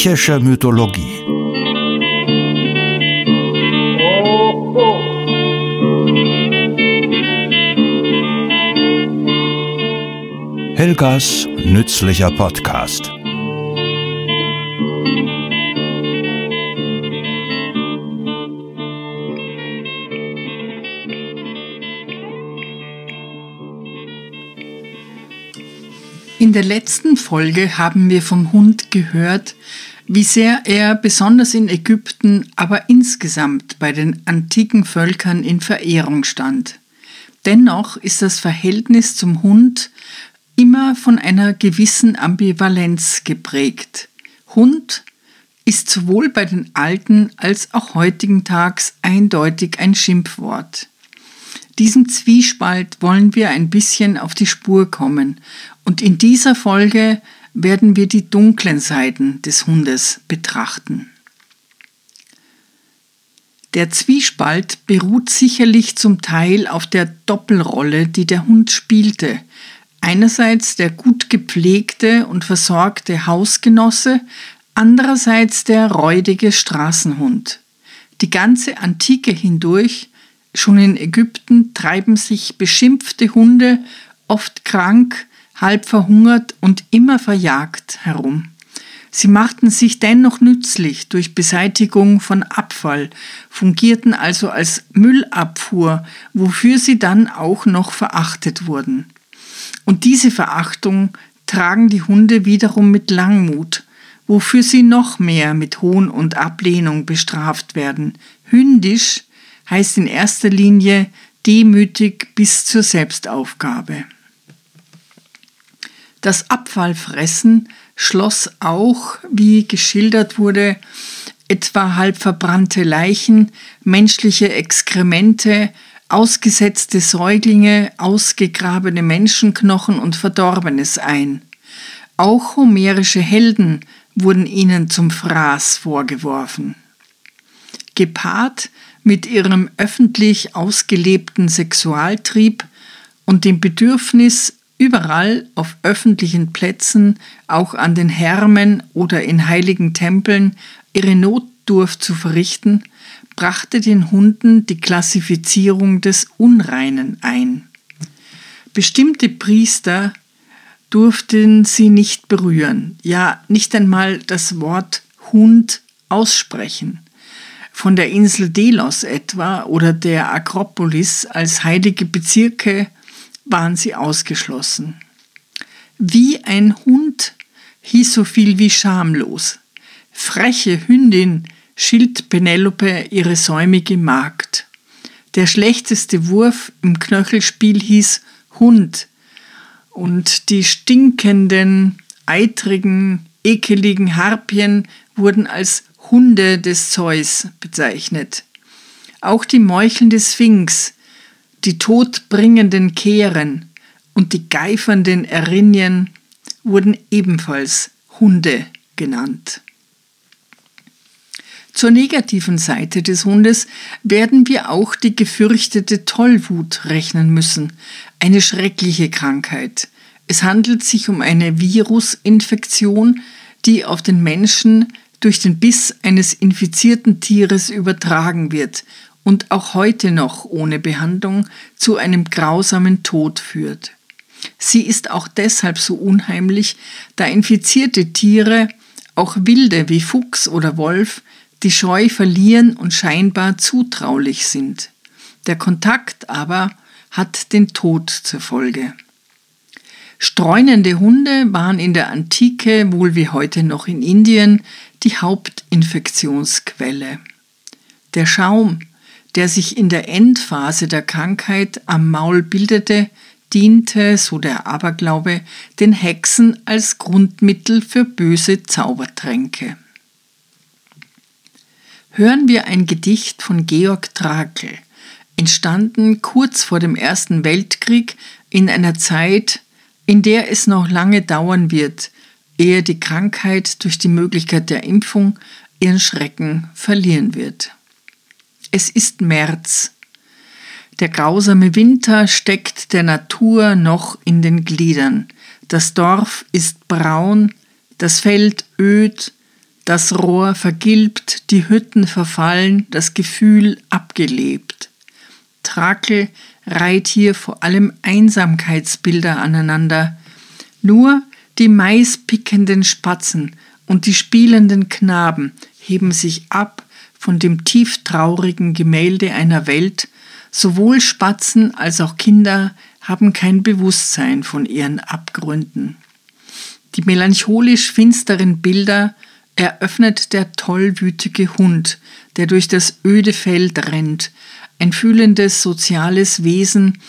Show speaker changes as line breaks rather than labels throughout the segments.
Griechische Mythologie. Helgas nützlicher Podcast.
In der letzten Folge haben wir vom Hund gehört, wie sehr er besonders in Ägypten, aber insgesamt bei den antiken Völkern in Verehrung stand. Dennoch ist das Verhältnis zum Hund immer von einer gewissen Ambivalenz geprägt. Hund ist sowohl bei den alten als auch heutigen Tags eindeutig ein Schimpfwort. Diesem Zwiespalt wollen wir ein bisschen auf die Spur kommen und in dieser Folge werden wir die dunklen Seiten des Hundes betrachten. Der Zwiespalt beruht sicherlich zum Teil auf der Doppelrolle, die der Hund spielte. Einerseits der gut gepflegte und versorgte Hausgenosse, andererseits der räudige Straßenhund. Die ganze Antike hindurch, schon in Ägypten, treiben sich beschimpfte Hunde, oft krank, halb verhungert und immer verjagt herum. Sie machten sich dennoch nützlich durch Beseitigung von Abfall, fungierten also als Müllabfuhr, wofür sie dann auch noch verachtet wurden. Und diese Verachtung tragen die Hunde wiederum mit Langmut, wofür sie noch mehr mit Hohn und Ablehnung bestraft werden. Hündisch heißt in erster Linie demütig bis zur Selbstaufgabe. Das Abfallfressen schloss auch, wie geschildert wurde, etwa halb verbrannte Leichen, menschliche Exkremente, ausgesetzte Säuglinge, ausgegrabene Menschenknochen und Verdorbenes ein. Auch homerische Helden wurden ihnen zum Fraß vorgeworfen. Gepaart mit ihrem öffentlich ausgelebten Sexualtrieb und dem Bedürfnis, Überall auf öffentlichen Plätzen, auch an den Hermen oder in heiligen Tempeln, ihre Notdurft zu verrichten, brachte den Hunden die Klassifizierung des Unreinen ein. Bestimmte Priester durften sie nicht berühren, ja nicht einmal das Wort Hund aussprechen. Von der Insel Delos etwa oder der Akropolis als heilige Bezirke waren sie ausgeschlossen. Wie ein Hund hieß so viel wie schamlos. Freche Hündin schilt Penelope ihre säumige Magd. Der schlechteste Wurf im Knöchelspiel hieß Hund. Und die stinkenden, eitrigen, ekeligen Harpien wurden als Hunde des Zeus bezeichnet. Auch die meuchelnde Sphinx die todbringenden Kehren und die geifernden Erinien wurden ebenfalls Hunde genannt. Zur negativen Seite des Hundes werden wir auch die gefürchtete Tollwut rechnen müssen, eine schreckliche Krankheit. Es handelt sich um eine Virusinfektion, die auf den Menschen durch den Biss eines infizierten Tieres übertragen wird und auch heute noch ohne Behandlung zu einem grausamen Tod führt. Sie ist auch deshalb so unheimlich, da infizierte Tiere, auch wilde wie Fuchs oder Wolf, die Scheu verlieren und scheinbar zutraulich sind. Der Kontakt aber hat den Tod zur Folge. Streunende Hunde waren in der Antike, wohl wie heute noch in Indien, die Hauptinfektionsquelle. Der Schaum, der sich in der Endphase der Krankheit am Maul bildete, diente, so der Aberglaube, den Hexen als Grundmittel für böse Zaubertränke. Hören wir ein Gedicht von Georg Trakl, entstanden kurz vor dem Ersten Weltkrieg in einer Zeit, in der es noch lange dauern wird, ehe die Krankheit durch die Möglichkeit der Impfung ihren Schrecken verlieren wird. Es ist März. Der grausame Winter steckt der Natur noch in den Gliedern. Das Dorf ist braun, das Feld öd, Das Rohr vergilbt, die Hütten verfallen, das Gefühl abgelebt. Trakel reiht hier vor allem Einsamkeitsbilder aneinander. Nur die maispickenden Spatzen und die spielenden Knaben heben sich ab von dem tieftraurigen Gemälde einer Welt, sowohl Spatzen als auch Kinder haben kein Bewusstsein von ihren Abgründen. Die melancholisch finsteren Bilder eröffnet der tollwütige Hund, der durch das öde Feld rennt, ein fühlendes soziales Wesen,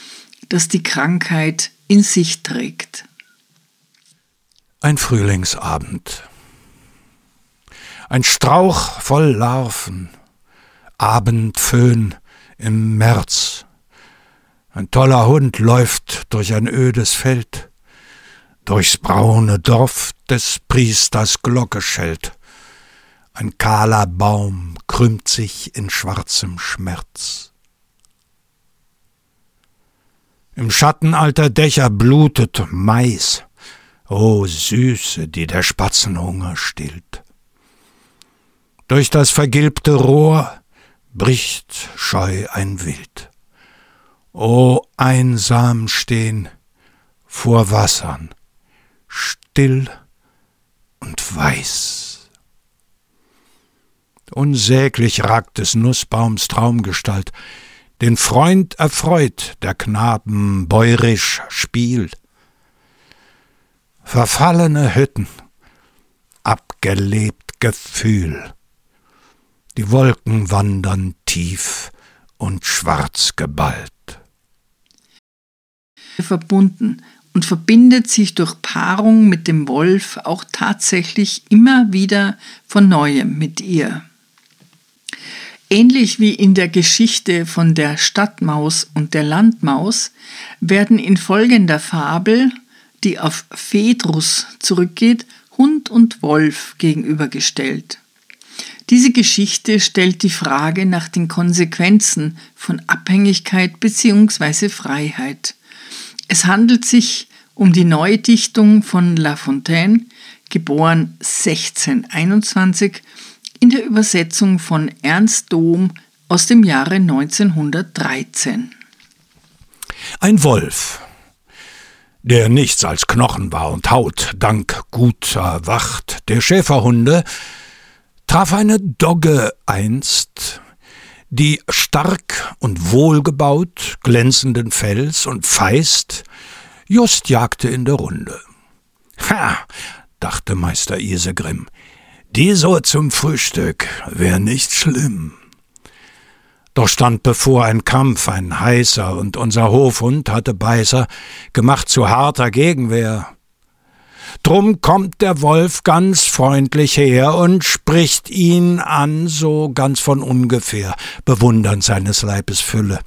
das die Krankheit in sich trägt.
Ein Frühlingsabend. Ein Strauch voll Larven, Abendföhn im März. Ein toller Hund läuft durch ein ödes Feld. Durchs braune Dorf des Priesters Glocke schellt. Ein kahler Baum krümmt sich in schwarzem Schmerz. Im Schatten alter Dächer blutet Mais, o Süße, die der Spatzenhunger stillt. Durch das vergilbte Rohr bricht scheu ein Wild. O einsam stehen vor Wassern, still und weiß. Unsäglich ragt des Nussbaums Traumgestalt, den Freund erfreut der Knaben bäurisch spielt. Verfallene Hütten, abgelebt Gefühl, die Wolken wandern tief und schwarz geballt.
Verbunden und verbindet sich durch Paarung mit dem Wolf auch tatsächlich immer wieder von neuem mit ihr. Ähnlich wie in der Geschichte von der Stadtmaus und der Landmaus werden in folgender Fabel, die auf Phaedrus zurückgeht, Hund und Wolf gegenübergestellt. Diese Geschichte stellt die Frage nach den Konsequenzen von Abhängigkeit bzw. Freiheit. Es handelt sich um die Neudichtung von La Fontaine, geboren 1621, in der Übersetzung von Ernst Dohm aus dem Jahre 1913.
Ein Wolf, der nichts als Knochen war und Haut, dank guter Wacht der Schäferhunde, traf eine Dogge einst, die stark und wohlgebaut, glänzenden Fells und feist, just jagte in der Runde. Ha, dachte Meister Isegrim, die so zum Frühstück wär nicht schlimm. Doch stand bevor ein Kampf, ein heißer, und unser Hofhund hatte Beißer gemacht zu harter Gegenwehr. Drum kommt der Wolf ganz freundlich her und spricht ihn an, so ganz von ungefähr, bewundernd seines Leibes Fülle.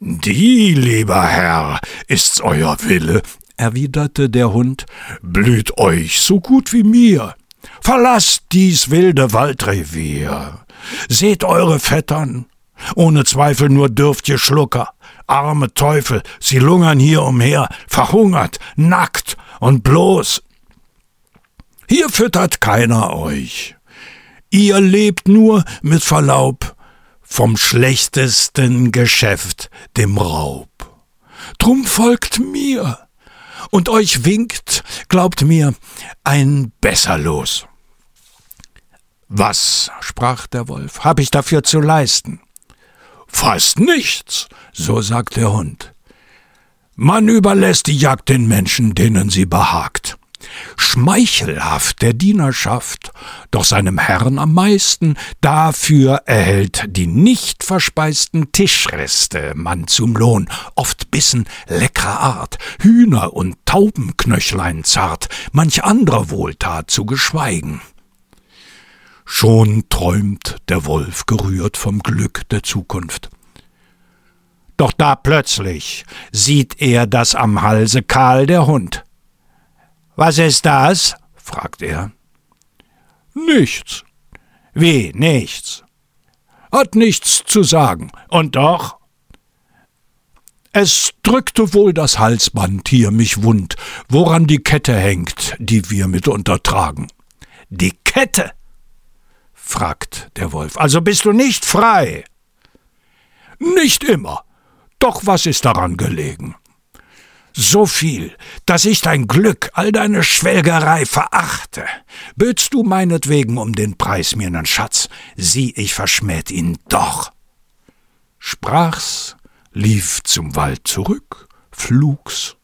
Die, lieber Herr, ist's euer Wille, erwiderte der Hund, blüht euch so gut wie mir. Verlasst dies wilde Waldrevier. Seht eure Vettern, ohne Zweifel nur dürft ihr Schlucker. Arme Teufel, sie lungern hier umher, verhungert, nackt und bloß. Hier füttert keiner euch. Ihr lebt nur mit Verlaub vom schlechtesten Geschäft, dem Raub. Drum folgt mir, und euch winkt, glaubt mir, ein besser los. Was, sprach der Wolf, hab ich dafür zu leisten? Fast nichts, so sagt der Hund. Man überlässt die Jagd den Menschen, denen sie behagt. Schmeichelhaft der Dienerschaft, doch seinem Herrn am meisten, dafür erhält die nicht verspeisten Tischreste man zum Lohn, oft Bissen leckerer Art, Hühner und Taubenknöchlein zart, manch anderer Wohltat zu geschweigen. Schon träumt der Wolf gerührt vom Glück der Zukunft. Doch da plötzlich sieht er das am Halse kahl der Hund. Was ist das? fragt er. Nichts. Wie nichts? Hat nichts zu sagen. Und doch? Es drückte wohl das Halsband hier mich wund, woran die Kette hängt, die wir mitunter tragen. Die Kette? fragt der Wolf. Also bist du nicht frei? Nicht immer. Doch was ist daran gelegen? So viel, dass ich dein Glück, all deine Schwelgerei verachte. Bötst du meinetwegen um den Preis mir nen Schatz, sieh, ich verschmäht ihn doch. Sprach's, lief zum Wald zurück, flugs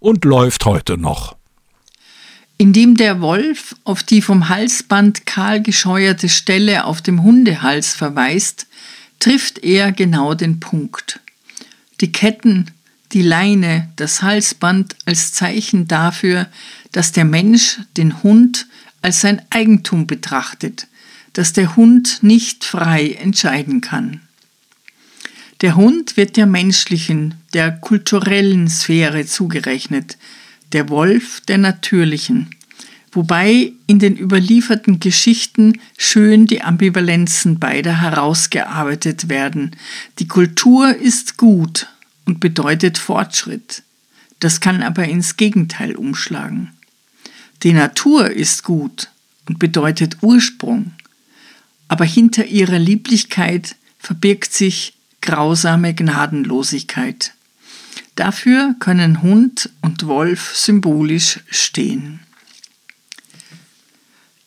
und läuft heute noch.
Indem der Wolf auf die vom Halsband kahl gescheuerte Stelle auf dem Hundehals verweist, trifft er genau den Punkt. Die Ketten, die Leine, das Halsband als Zeichen dafür, dass der Mensch den Hund als sein Eigentum betrachtet, dass der Hund nicht frei entscheiden kann. Der Hund wird der menschlichen, der kulturellen Sphäre zugerechnet, der Wolf der natürlichen, wobei in den überlieferten Geschichten schön die Ambivalenzen beider herausgearbeitet werden. Die Kultur ist gut und bedeutet Fortschritt. Das kann aber ins Gegenteil umschlagen. Die Natur ist gut und bedeutet Ursprung, aber hinter ihrer Lieblichkeit verbirgt sich grausame Gnadenlosigkeit. Dafür können Hund und Wolf symbolisch stehen.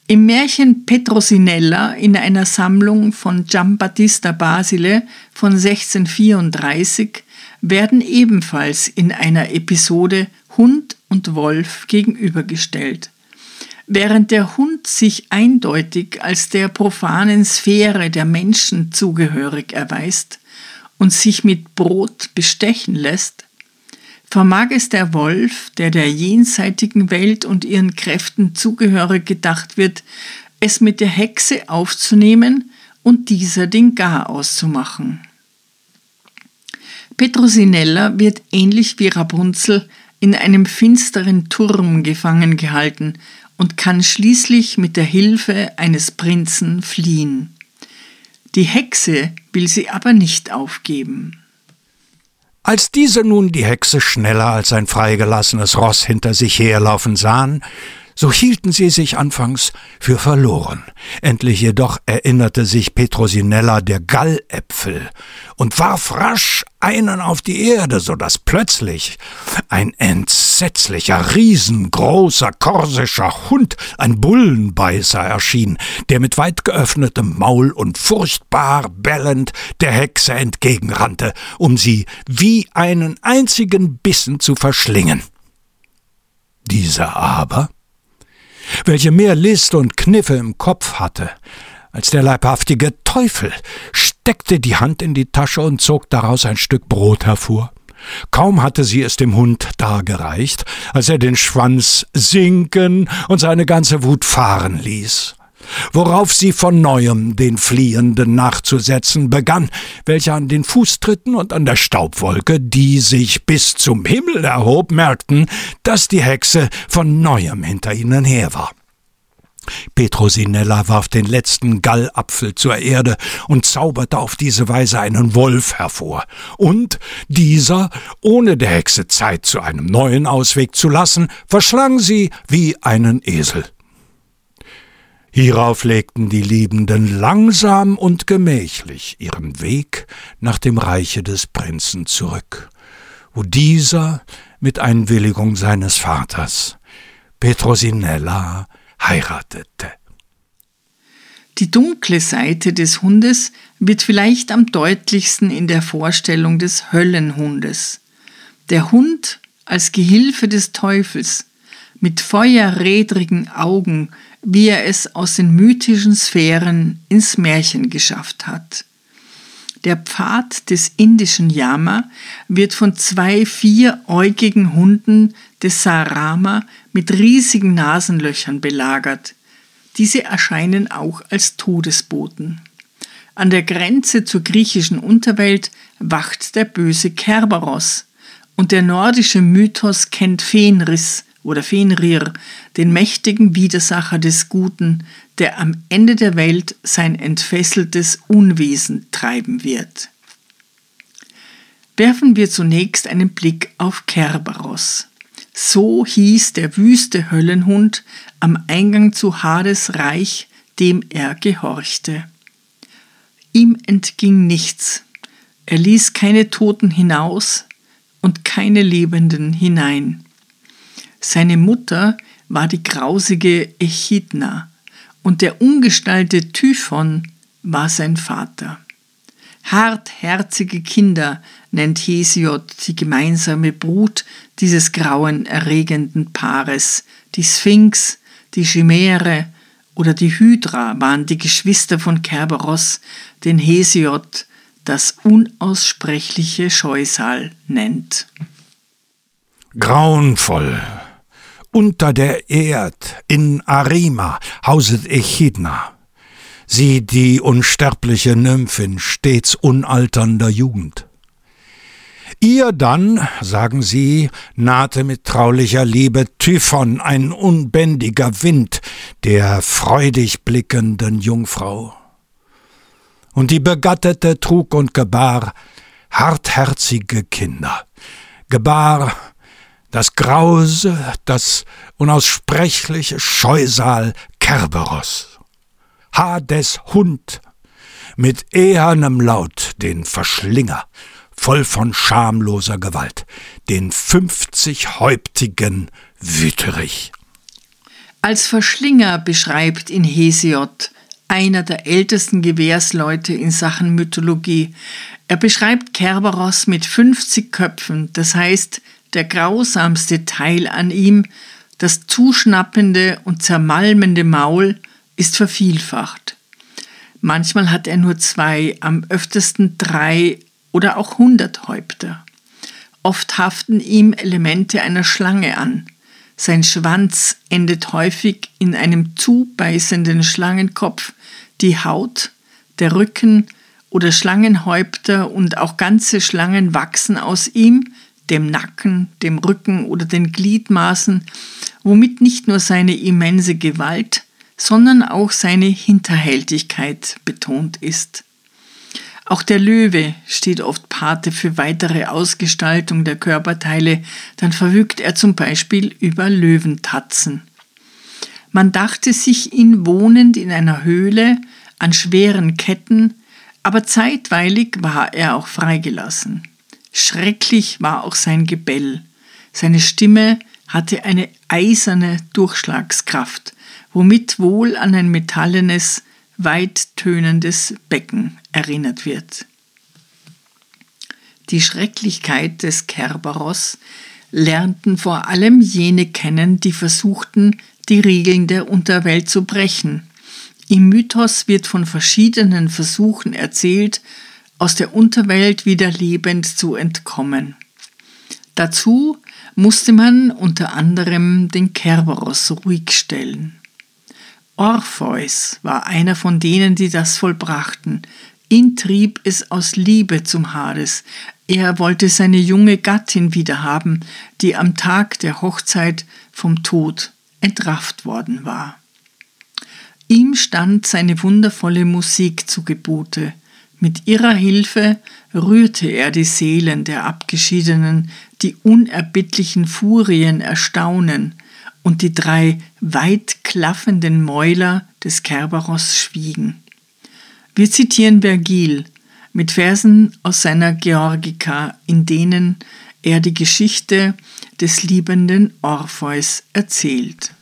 Im Märchen Petrosinella in einer Sammlung von Giambattista Basile von 1634 werden ebenfalls in einer Episode Hund und Wolf gegenübergestellt. Während der Hund sich eindeutig als der profanen Sphäre der Menschen zugehörig erweist, und sich mit Brot bestechen lässt, vermag es der Wolf, der der jenseitigen Welt und ihren Kräften zugehörig gedacht wird, es mit der Hexe aufzunehmen und dieser den Gar auszumachen. Petrosinella wird ähnlich wie Rapunzel in einem finsteren Turm gefangen gehalten und kann schließlich mit der Hilfe eines Prinzen fliehen. Die Hexe will sie aber nicht aufgeben.
Als diese nun die Hexe schneller als ein freigelassenes Ross hinter sich herlaufen sahen, so hielten sie sich anfangs für verloren. Endlich jedoch erinnerte sich Petrosinella der Galläpfel und warf rasch einen auf die Erde, so dass plötzlich ein entsetzlicher, riesengroßer korsischer Hund, ein Bullenbeißer erschien, der mit weit geöffnetem Maul und furchtbar bellend der Hexe entgegenrannte, um sie wie einen einzigen Bissen zu verschlingen. Dieser aber welche mehr List und Kniffe im Kopf hatte als der leibhaftige Teufel, steckte die Hand in die Tasche und zog daraus ein Stück Brot hervor. Kaum hatte sie es dem Hund dargereicht, als er den Schwanz sinken und seine ganze Wut fahren ließ worauf sie von neuem den Fliehenden nachzusetzen begann, welche an den Fußtritten und an der Staubwolke, die sich bis zum Himmel erhob, merkten, dass die Hexe von neuem hinter ihnen her war. Petrosinella warf den letzten Gallapfel zur Erde und zauberte auf diese Weise einen Wolf hervor. Und dieser, ohne der Hexe Zeit zu einem neuen Ausweg zu lassen, verschlang sie wie einen Esel. Hierauf legten die Liebenden langsam und gemächlich ihren Weg nach dem Reiche des Prinzen zurück, wo dieser mit Einwilligung seines Vaters Petrosinella heiratete.
Die dunkle Seite des Hundes wird vielleicht am deutlichsten in der Vorstellung des Höllenhundes. Der Hund als Gehilfe des Teufels, mit feuerredrigen Augen, wie er es aus den mythischen Sphären ins Märchen geschafft hat. Der Pfad des indischen Yama wird von zwei vieräugigen Hunden des Sarama mit riesigen Nasenlöchern belagert. Diese erscheinen auch als Todesboten. An der Grenze zur griechischen Unterwelt wacht der böse Kerberos, und der nordische Mythos kennt Fenris, oder Fenrir, den mächtigen Widersacher des Guten, der am Ende der Welt sein entfesseltes Unwesen treiben wird. Werfen wir zunächst einen Blick auf Kerberos. So hieß der wüste Höllenhund am Eingang zu Hades Reich dem er gehorchte. Ihm entging nichts, er ließ keine Toten hinaus und keine Lebenden hinein. Seine Mutter war die grausige Echidna und der ungestallte Typhon war sein Vater. Hartherzige Kinder nennt Hesiod die gemeinsame Brut dieses grauenerregenden Paares. Die Sphinx, die Chimäre oder die Hydra waren die Geschwister von Kerberos, den Hesiod das unaussprechliche Scheusal nennt.
Grauenvoll. Unter der Erd in Arima hauset Echidna, sie die unsterbliche Nymphin stets unalternder Jugend. Ihr dann, sagen sie, nahte mit traulicher Liebe Typhon, ein unbändiger Wind der freudig blickenden Jungfrau und die Begattete trug und gebar hartherzige Kinder, gebar das Grause, das unaussprechliche Scheusal Kerberos. Hades Hund, mit ehernem Laut den Verschlinger, voll von schamloser Gewalt, den fünfzighäuptigen Wüterich.
Als Verschlinger beschreibt ihn Hesiod einer der ältesten Gewährsleute in Sachen Mythologie. Er beschreibt Kerberos mit 50 Köpfen, das heißt, der grausamste Teil an ihm, das zuschnappende und zermalmende Maul, ist vervielfacht. Manchmal hat er nur zwei, am öftesten drei oder auch hundert Häupter. Oft haften ihm Elemente einer Schlange an. Sein Schwanz endet häufig in einem zubeißenden Schlangenkopf, die Haut, der Rücken oder Schlangenhäupter und auch ganze Schlangen wachsen aus ihm, dem Nacken, dem Rücken oder den Gliedmaßen, womit nicht nur seine immense Gewalt, sondern auch seine Hinterhältigkeit betont ist. Auch der Löwe steht oft Pate für weitere Ausgestaltung der Körperteile, dann verfügt er zum Beispiel über Löwentatzen. Man dachte sich ihn wohnend in einer Höhle an schweren Ketten, aber zeitweilig war er auch freigelassen. Schrecklich war auch sein Gebell. Seine Stimme hatte eine eiserne Durchschlagskraft, womit wohl an ein metallenes, weittönendes Becken erinnert wird. Die Schrecklichkeit des Kerberos lernten vor allem jene kennen, die versuchten, die Regeln der Unterwelt zu brechen. Im Mythos wird von verschiedenen Versuchen erzählt, aus der Unterwelt wieder lebend zu entkommen. Dazu musste man unter anderem den Kerberos ruhig stellen. Orpheus war einer von denen, die das vollbrachten. Ihn trieb es aus Liebe zum Hades. Er wollte seine junge Gattin wiederhaben, die am Tag der Hochzeit vom Tod entrafft worden war. Ihm stand seine wundervolle Musik zu Gebote. Mit ihrer Hilfe rührte er die Seelen der Abgeschiedenen, die unerbittlichen Furien erstaunen, und die drei weit klaffenden Mäuler des Kerberos schwiegen. Wir zitieren Vergil mit Versen aus seiner Georgika, in denen er die Geschichte des liebenden Orpheus erzählt.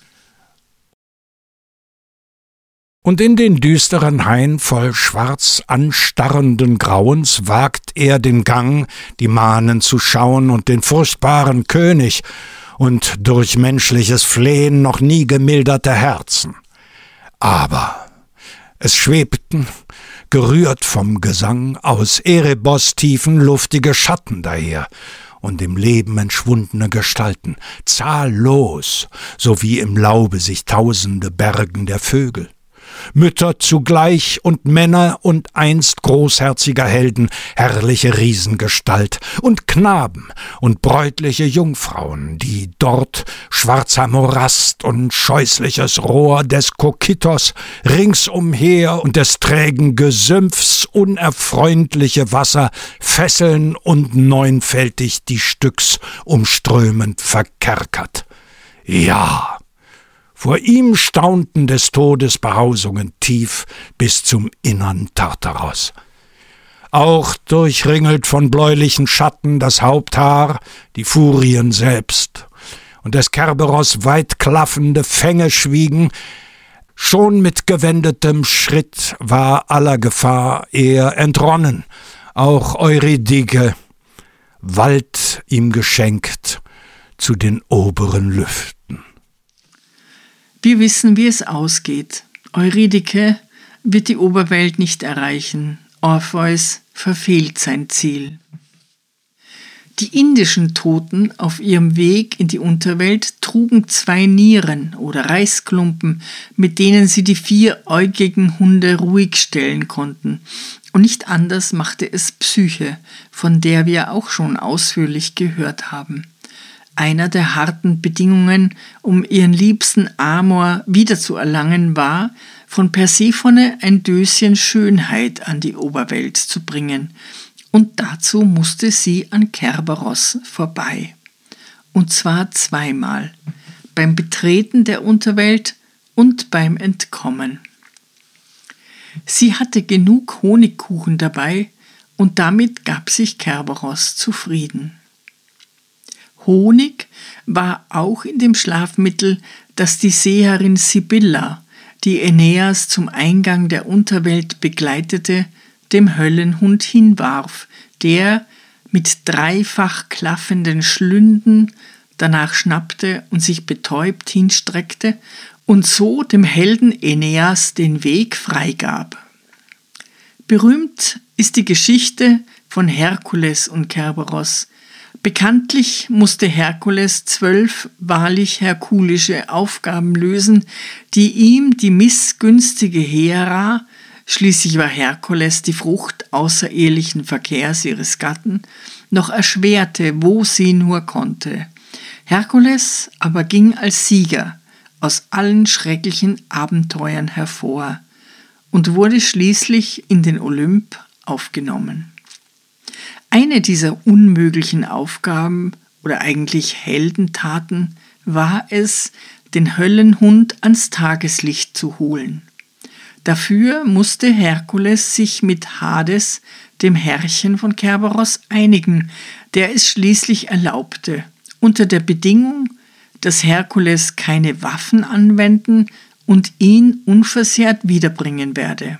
Und in den düsteren Hain voll schwarz anstarrenden Grauens wagt er den Gang, die Mahnen zu schauen und den furchtbaren König und durch menschliches Flehen noch nie gemilderte Herzen. Aber es schwebten, gerührt vom Gesang, aus Erebos tiefen luftige Schatten daher, und im Leben entschwundene Gestalten, zahllos, so wie im Laube sich tausende Bergen der Vögel. Mütter zugleich und Männer und einst großherziger Helden, herrliche Riesengestalt, und Knaben und bräutliche Jungfrauen, die dort schwarzer Morast und scheußliches Rohr des Kokitos ringsumher und des trägen Gesümpfs unerfreundliche Wasser fesseln und neunfältig die Stücks umströmend verkerkert. Ja, Vor ihm staunten des Todes Behausungen tief bis zum innern Tartaros. Auch durchringelt von bläulichen Schatten das Haupthaar, die Furien selbst, und des Kerberos weitklaffende Fänge schwiegen, schon mit gewendetem Schritt war aller Gefahr er entronnen, auch Eurydike, Wald ihm geschenkt zu den oberen Lüften.
Wir wissen, wie es ausgeht. Eurydike wird die Oberwelt nicht erreichen. Orpheus verfehlt sein Ziel. Die indischen Toten auf ihrem Weg in die Unterwelt trugen zwei Nieren oder Reisklumpen, mit denen sie die vieräugigen Hunde ruhig stellen konnten. Und nicht anders machte es Psyche, von der wir auch schon ausführlich gehört haben einer der harten Bedingungen, um ihren liebsten Amor wiederzuerlangen, war, von Persephone ein Döschen Schönheit an die Oberwelt zu bringen, und dazu musste sie an Kerberos vorbei. Und zwar zweimal, beim Betreten der Unterwelt und beim Entkommen. Sie hatte genug Honigkuchen dabei, und damit gab sich Kerberos zufrieden. Honig war auch in dem Schlafmittel, das die Seherin Sibylla, die Aeneas zum Eingang der Unterwelt begleitete, dem Höllenhund hinwarf, der mit dreifach klaffenden Schlünden danach schnappte und sich betäubt hinstreckte und so dem Helden Aeneas den Weg freigab. Berühmt ist die Geschichte von Herkules und Kerberos, Bekanntlich musste Herkules zwölf wahrlich herkulische Aufgaben lösen, die ihm die missgünstige Hera, schließlich war Herkules die Frucht außerehelichen Verkehrs ihres Gatten, noch erschwerte, wo sie nur konnte. Herkules aber ging als Sieger aus allen schrecklichen Abenteuern hervor und wurde schließlich in den Olymp aufgenommen. Eine dieser unmöglichen Aufgaben oder eigentlich Heldentaten war es, den Höllenhund ans Tageslicht zu holen. Dafür musste Herkules sich mit Hades, dem Herrchen von Kerberos, einigen, der es schließlich erlaubte, unter der Bedingung, dass Herkules keine Waffen anwenden und ihn unversehrt wiederbringen werde.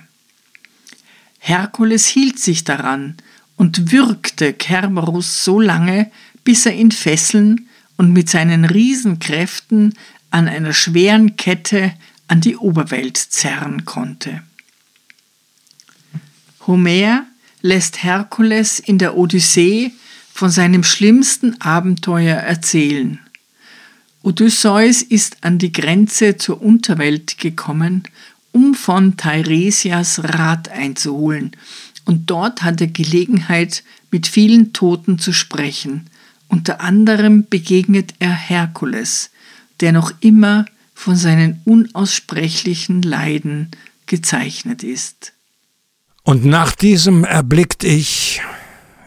Herkules hielt sich daran und würgte Kerberus so lange, bis er ihn fesseln und mit seinen Riesenkräften an einer schweren Kette an die Oberwelt zerren konnte. Homer lässt Herkules in der Odyssee von seinem schlimmsten Abenteuer erzählen. Odysseus ist an die Grenze zur Unterwelt gekommen, um von Teiresias Rat einzuholen und dort hat er Gelegenheit, mit vielen Toten zu sprechen. Unter anderem begegnet er Herkules, der noch immer von seinen unaussprechlichen Leiden gezeichnet ist.
Und nach diesem erblickt ich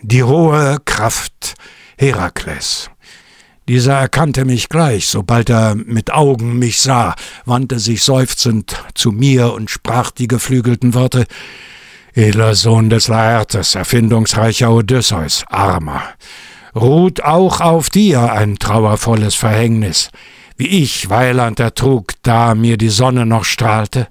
die hohe Kraft Herakles. Dieser erkannte mich gleich, sobald er mit Augen mich sah, wandte sich seufzend zu mir und sprach die geflügelten Worte Edler Sohn des Laertes, erfindungsreicher Odysseus, armer, ruht auch auf dir ein trauervolles Verhängnis, wie ich Weiland ertrug, da mir die Sonne noch strahlte?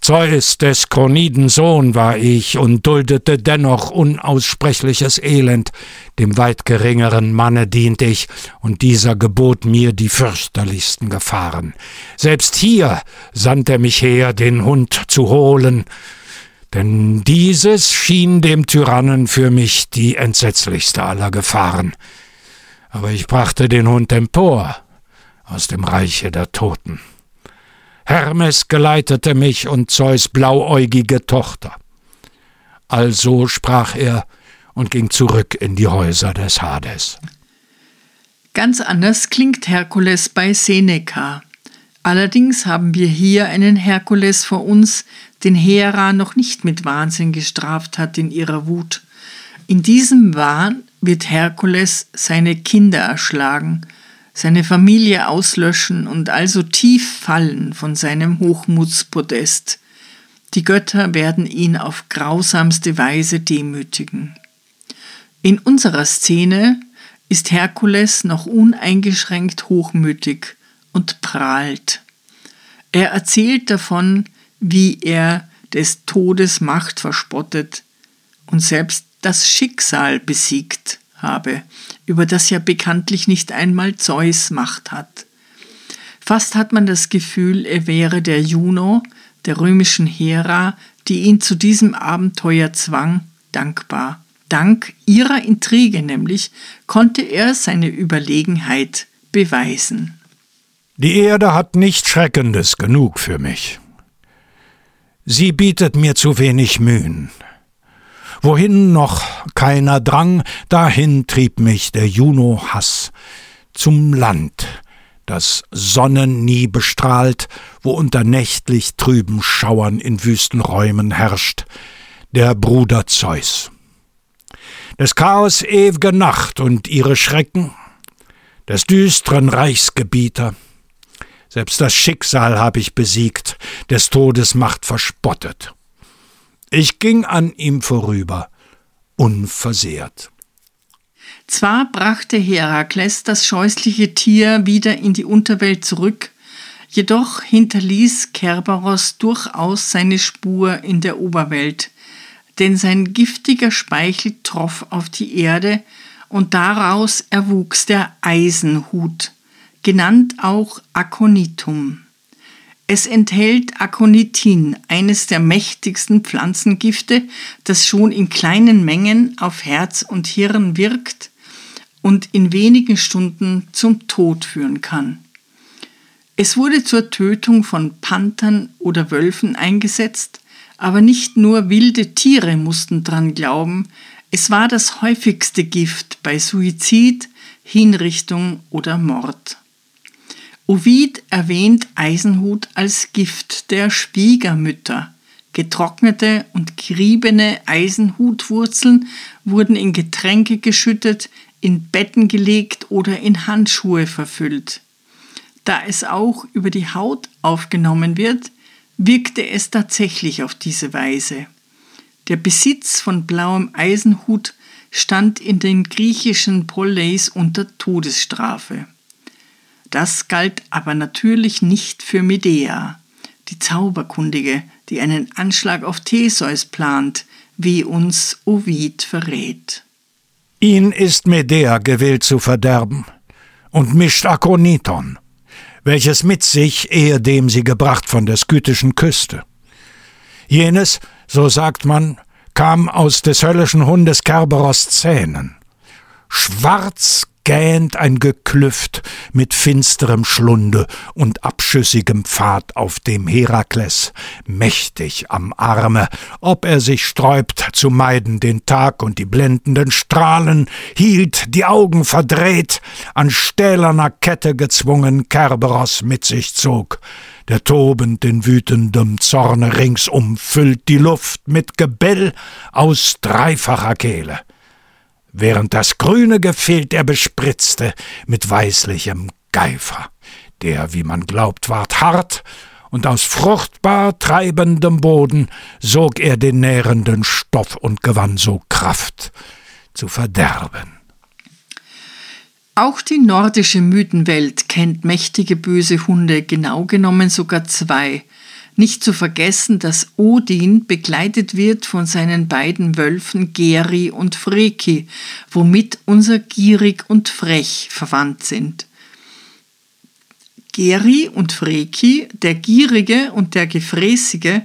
Zeus des Kroniden Sohn war ich und duldete dennoch unaussprechliches Elend, dem weit geringeren Manne dient ich, und dieser gebot mir die fürchterlichsten Gefahren. Selbst hier sandt er mich her, den Hund zu holen, denn dieses schien dem Tyrannen für mich die entsetzlichste aller Gefahren. Aber ich brachte den Hund empor aus dem Reiche der Toten. Hermes geleitete mich und Zeus blauäugige Tochter. Also sprach er und ging zurück in die Häuser des Hades.
Ganz anders klingt Herkules bei Seneca. Allerdings haben wir hier einen Herkules vor uns, den Hera noch nicht mit Wahnsinn gestraft hat in ihrer Wut. In diesem Wahn wird Herkules seine Kinder erschlagen, seine Familie auslöschen und also tief fallen von seinem Hochmutspodest. Die Götter werden ihn auf grausamste Weise demütigen. In unserer Szene ist Herkules noch uneingeschränkt hochmütig und prahlt. Er erzählt davon, wie er des Todes Macht verspottet und selbst das Schicksal besiegt habe, über das ja bekanntlich nicht einmal Zeus Macht hat. Fast hat man das Gefühl, er wäre der Juno, der römischen Hera, die ihn zu diesem Abenteuer zwang, dankbar. Dank ihrer Intrige nämlich konnte er seine Überlegenheit beweisen.
Die Erde hat nichts Schreckendes genug für mich. Sie bietet mir zu wenig Mühen. Wohin noch keiner drang, dahin trieb mich der Juno-Hass zum Land, das Sonnen nie bestrahlt, wo unter nächtlich trüben Schauern in wüsten Räumen herrscht, der Bruder Zeus. Des Chaos ew'ge Nacht und ihre Schrecken, des düstren Reichsgebieter, selbst das Schicksal hab ich besiegt, des Todes Macht verspottet. Ich ging an ihm vorüber, unversehrt.
Zwar brachte Herakles das scheußliche Tier wieder in die Unterwelt zurück, jedoch hinterließ Kerberos durchaus seine Spur in der Oberwelt, denn sein giftiger Speichel troff auf die Erde und daraus erwuchs der Eisenhut, genannt auch Aconitum. Es enthält Aconitin, eines der mächtigsten Pflanzengifte, das schon in kleinen Mengen auf Herz und Hirn wirkt und in wenigen Stunden zum Tod führen kann. Es wurde zur Tötung von Panthern oder Wölfen eingesetzt, aber nicht nur wilde Tiere mussten dran glauben, es war das häufigste Gift bei Suizid, Hinrichtung oder Mord. Ovid erwähnt Eisenhut als Gift der Schwiegermütter. Getrocknete und geriebene Eisenhutwurzeln wurden in Getränke geschüttet, in Betten gelegt oder in Handschuhe verfüllt. Da es auch über die Haut aufgenommen wird, wirkte es tatsächlich auf diese Weise. Der Besitz von blauem Eisenhut stand in den griechischen Polleis unter Todesstrafe. Das galt aber natürlich nicht für Medea, die Zauberkundige, die einen Anschlag auf Theseus plant, wie uns Ovid verrät.
Ihn ist Medea gewillt zu verderben und mischt Akoniton, welches mit sich ehedem sie gebracht von der skythischen Küste. Jenes, so sagt man, kam aus des höllischen Hundes Kerberos Zähnen. Schwarz gähnt ein Geklüft mit finsterem Schlunde und abschüssigem Pfad, auf dem Herakles, mächtig am Arme, ob er sich sträubt zu meiden den Tag und die blendenden Strahlen, hielt, die Augen verdreht, an stählerner Kette gezwungen Kerberos mit sich zog. Der tobend in wütendem Zorne ringsum füllt die Luft mit Gebell aus dreifacher Kehle während das grüne Gefild er bespritzte mit weißlichem Geifer, der, wie man glaubt, ward hart, und aus fruchtbar treibendem Boden sog er den nährenden Stoff und gewann so Kraft zu verderben.
Auch die nordische Mythenwelt kennt mächtige böse Hunde, genau genommen sogar zwei, nicht zu vergessen, dass Odin begleitet wird von seinen beiden Wölfen Geri und Freki, womit unser gierig und frech verwandt sind. Geri und Freki, der Gierige und der Gefräßige,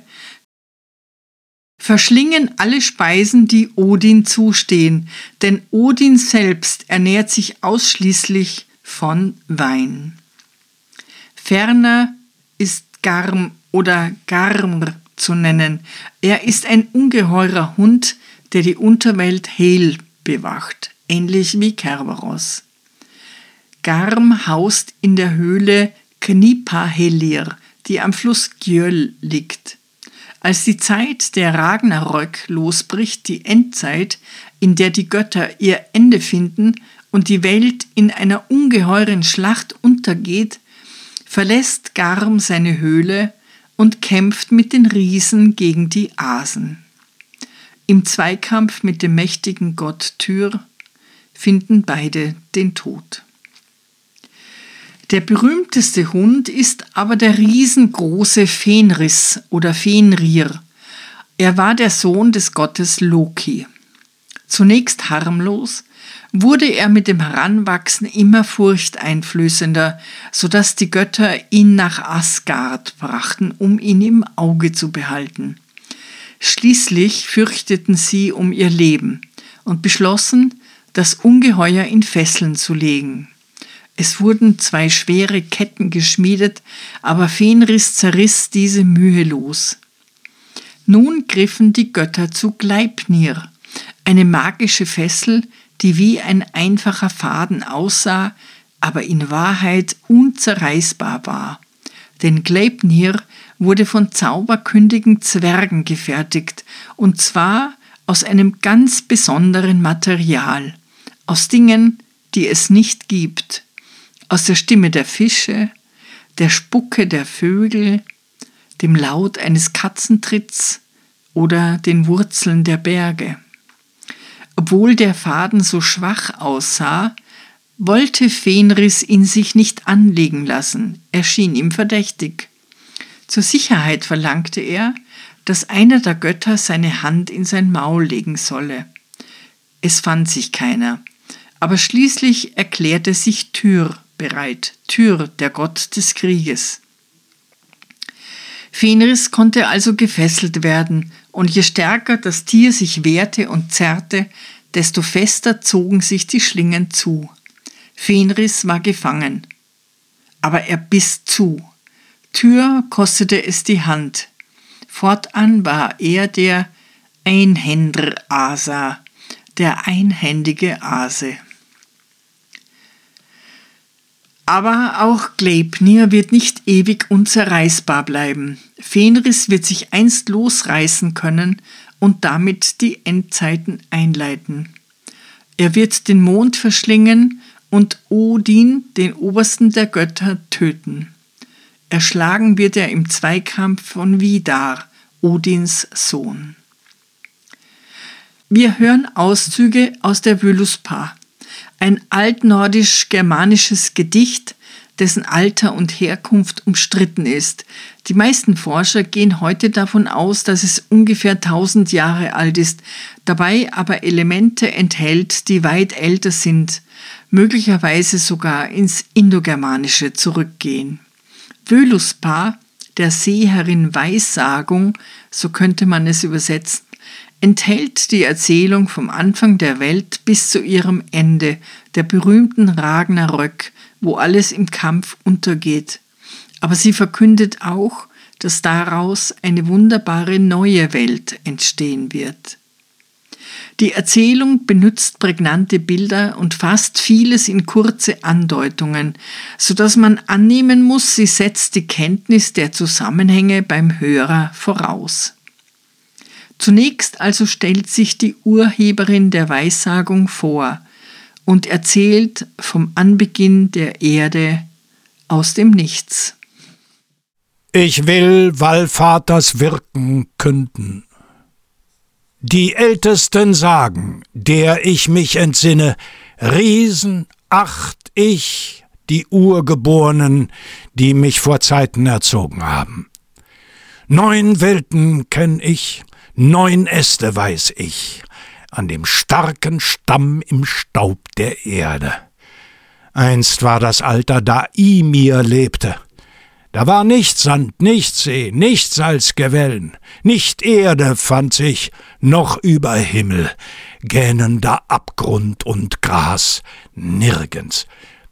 verschlingen alle Speisen, die Odin zustehen, denn Odin selbst ernährt sich ausschließlich von Wein. Ferner ist Garm oder Garmr zu nennen. Er ist ein ungeheurer Hund, der die Unterwelt Hel bewacht, ähnlich wie Kerberos. Garm haust in der Höhle Knipahelir, die am Fluss Gjöll liegt. Als die Zeit der Ragnarök losbricht, die Endzeit, in der die Götter ihr Ende finden und die Welt in einer ungeheuren Schlacht untergeht, verlässt Garm seine Höhle und kämpft mit den Riesen gegen die Asen. Im Zweikampf mit dem mächtigen Gott Tyr finden beide den Tod. Der berühmteste Hund ist aber der riesengroße Fenris oder Fenrir. Er war der Sohn des Gottes Loki. Zunächst harmlos, wurde er mit dem Heranwachsen immer furchteinflößender, so dass die Götter ihn nach Asgard brachten, um ihn im Auge zu behalten. Schließlich fürchteten sie um ihr Leben und beschlossen, das Ungeheuer in Fesseln zu legen. Es wurden zwei schwere Ketten geschmiedet, aber Fenris zerriss diese mühelos. Nun griffen die Götter zu Gleipnir, eine magische Fessel, die wie ein einfacher Faden aussah, aber in Wahrheit unzerreißbar war. Denn Gleipnir wurde von zauberkündigen Zwergen gefertigt, und zwar aus einem ganz besonderen Material, aus Dingen, die es nicht gibt, aus der Stimme der Fische, der Spucke der Vögel, dem Laut eines Katzentritts oder den Wurzeln der Berge. Obwohl der Faden so schwach aussah, wollte Fenris ihn sich nicht anlegen lassen, er schien ihm verdächtig. Zur Sicherheit verlangte er, dass einer der Götter seine Hand in sein Maul legen solle. Es fand sich keiner, aber schließlich erklärte sich Tyr bereit, Tyr, der Gott des Krieges. Fenris konnte also gefesselt werden, und je stärker das Tier sich wehrte und zerrte, desto fester zogen sich die Schlingen zu. Fenris war gefangen. Aber er biss zu. Tür kostete es die Hand. Fortan war er der Einhänder Asa, der einhändige Ase. Aber auch Gleipnir wird nicht ewig unzerreißbar bleiben. Fenris wird sich einst losreißen können und damit die Endzeiten einleiten. Er wird den Mond verschlingen und Odin, den obersten der Götter, töten. Erschlagen wird er im Zweikampf von Vidar, Odins Sohn. Wir hören Auszüge aus der Völuspa, ein altnordisch-germanisches Gedicht, dessen Alter und Herkunft umstritten ist. Die meisten Forscher gehen heute davon aus, dass es ungefähr 1000 Jahre alt ist, dabei aber Elemente enthält, die weit älter sind, möglicherweise sogar ins Indogermanische zurückgehen. Völuspa, der Seherin Weissagung, so könnte man es übersetzen, enthält die Erzählung vom Anfang der Welt bis zu ihrem Ende, der berühmten Ragnarök, wo alles im Kampf untergeht. Aber sie verkündet auch, dass daraus eine wunderbare neue Welt entstehen wird. Die Erzählung benutzt prägnante Bilder und fasst vieles in kurze Andeutungen, so dass man annehmen muss, sie setzt die Kenntnis der Zusammenhänge beim Hörer voraus. Zunächst also stellt sich die Urheberin der Weissagung vor, und erzählt vom Anbeginn der Erde aus dem Nichts.
Ich will Wallvaters Wirken künden. Die Ältesten sagen, der ich mich entsinne, Riesen acht ich, die Urgeborenen, die mich vor Zeiten erzogen haben. Neun Welten kenn ich, neun Äste weiß ich, an dem starken Stamm im Staub der Erde. Einst war das Alter, da Ymir lebte. Da war nicht Sand, nicht See, nichts als Gewellen, nicht Erde fand sich, noch über Himmel, gähnender Abgrund und Gras, nirgends,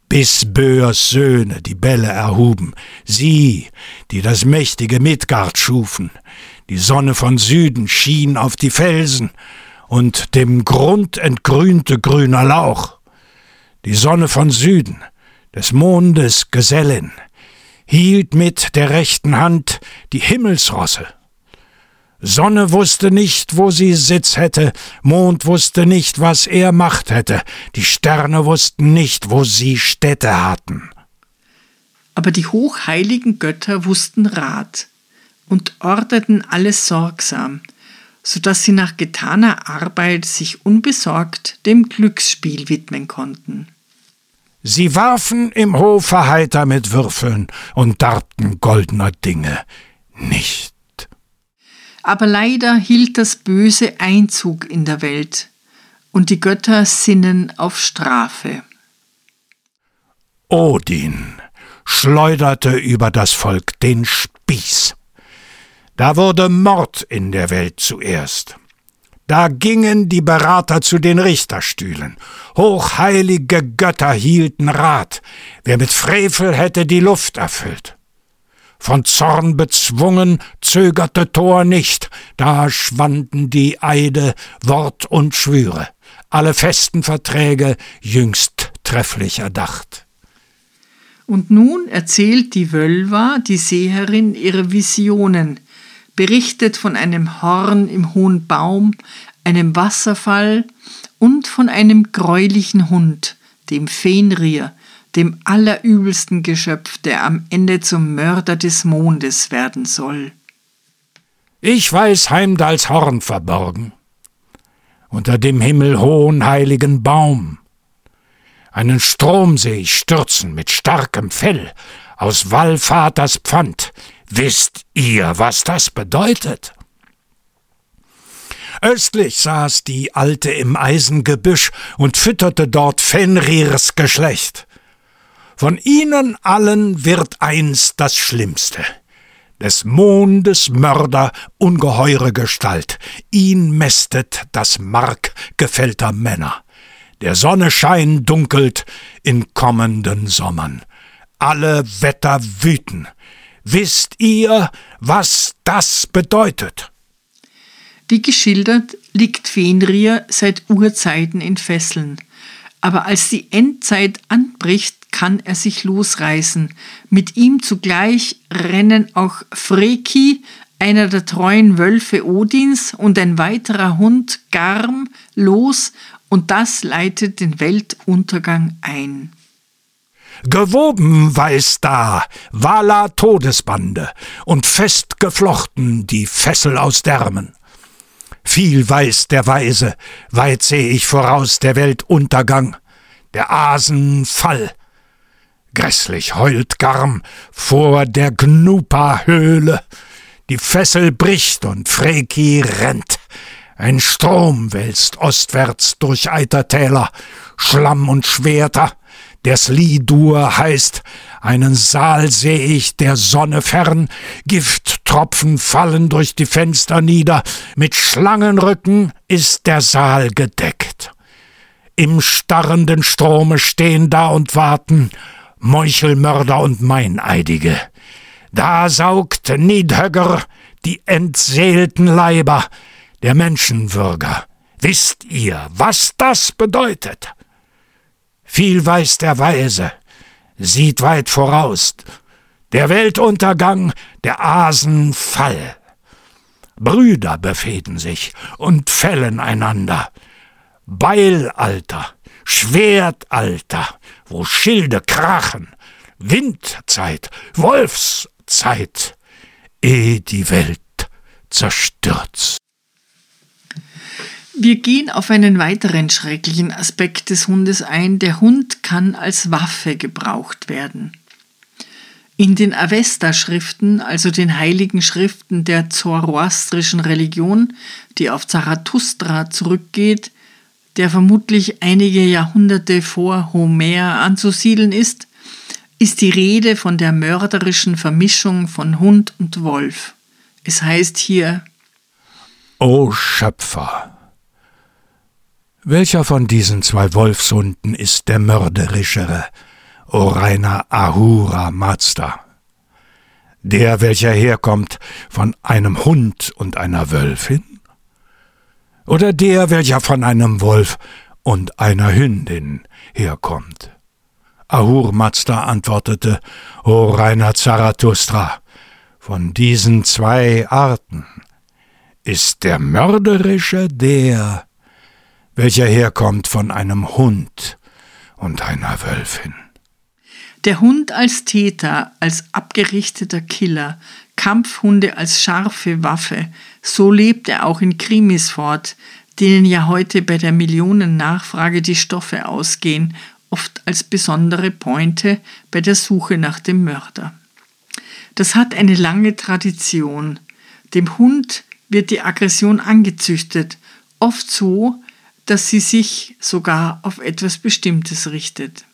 bis Böers Söhne die Bälle erhuben, sie, die das mächtige Midgard schufen, die Sonne von Süden schien auf die Felsen, und dem Grund entgrünte grüner Lauch. Die Sonne von Süden, des Mondes Gesellin, hielt mit der rechten Hand die Himmelsrosse. Sonne wusste nicht, wo sie Sitz hätte, Mond wusste nicht, was er Macht hätte, die Sterne wussten nicht, wo sie Städte hatten.
Aber die hochheiligen Götter wussten Rat und ordneten alles sorgsam, so dass sie nach getaner Arbeit sich unbesorgt dem Glücksspiel widmen konnten.
Sie warfen im Hofe heiter mit Würfeln und darbten goldener Dinge nicht.
Aber leider hielt das Böse Einzug in der Welt, und die Götter sinnen auf Strafe.
Odin schleuderte über das Volk den Spieß. Da wurde Mord in der Welt zuerst. Da gingen die Berater zu den Richterstühlen. Hochheilige Götter hielten Rat, wer mit Frevel hätte die Luft erfüllt. Von Zorn bezwungen zögerte Thor nicht, da schwanden die Eide, Wort und Schwüre, alle festen Verträge jüngst trefflich erdacht.
Und nun erzählt die Wölva, die Seherin, ihre Visionen, berichtet von einem Horn im hohen Baum, einem Wasserfall und von einem greulichen Hund, dem Fenrir, dem allerübelsten Geschöpf, der am Ende zum Mörder des Mondes werden soll.
Ich weiß Heimdals Horn verborgen, unter dem himmelhohen heiligen Baum. Einen Strom seh ich stürzen mit starkem Fell aus Wallvaters Pfand, Wisst ihr, was das bedeutet? Östlich saß die Alte im Eisengebüsch und fütterte dort Fenrirs Geschlecht. Von ihnen allen wird eins das Schlimmste. Des Mondes Mörder ungeheure Gestalt, ihn mästet das Mark gefällter Männer. Der Sonne Schein dunkelt in kommenden Sommern. Alle Wetter wüten, Wisst ihr, was das bedeutet?
Wie geschildert liegt Fenrir seit Urzeiten in Fesseln. Aber als die Endzeit anbricht, kann er sich losreißen. Mit ihm zugleich rennen auch Freki, einer der treuen Wölfe Odins, und ein weiterer Hund Garm los, und das leitet den Weltuntergang ein.
Gewoben weiß da Wala Todesbande und fest geflochten die Fessel aus Därmen. Viel weiß der Weise, weit seh ich voraus der Welt Untergang, der Asen Fall. Grässlich heult Garm vor der Gnupa-Höhle, die Fessel bricht und Freki rennt. Ein Strom wälzt ostwärts durch Eitertäler, Schlamm und Schwerter, der Slidur heißt, einen Saal seh ich der Sonne fern, Gifttropfen fallen durch die Fenster nieder, mit Schlangenrücken ist der Saal gedeckt. Im starrenden Strome stehen da und warten Meuchelmörder und Meineidige. Da saugt Niedhögger die entseelten Leiber der Menschenwürger. Wisst ihr, was das bedeutet? Viel weiß der Weise, sieht weit voraus. Der Weltuntergang, der Asenfall. Brüder befehden sich und fällen einander. Beilalter, Schwertalter, wo Schilde krachen, Windzeit, Wolfszeit, eh die Welt zerstürzt.
Wir gehen auf einen weiteren schrecklichen Aspekt des Hundes ein. Der Hund kann als Waffe gebraucht werden. In den Avesta-Schriften, also den heiligen Schriften der zoroastrischen Religion, die auf Zarathustra zurückgeht, der vermutlich einige Jahrhunderte vor Homer anzusiedeln ist, ist die Rede von der mörderischen Vermischung von Hund und Wolf. Es heißt hier
O Schöpfer, welcher von diesen zwei Wolfshunden ist der mörderischere, o reiner Ahura Mazda? Der, welcher herkommt von einem Hund und einer Wölfin? Oder der, welcher von einem Wolf und einer Hündin herkommt? Ahur Mazda antwortete, O reiner Zarathustra, von diesen zwei Arten ist der mörderische der, welcher herkommt von einem Hund und einer Wölfin.
Der Hund als Täter, als abgerichteter Killer, Kampfhunde als scharfe Waffe, so lebt er auch in Krimis fort, denen ja heute bei der Millionennachfrage die Stoffe ausgehen, oft als besondere Pointe bei der Suche nach dem Mörder. Das hat eine lange Tradition. Dem Hund wird die Aggression angezüchtet, oft so, dass sie sich sogar auf etwas Bestimmtes richtet.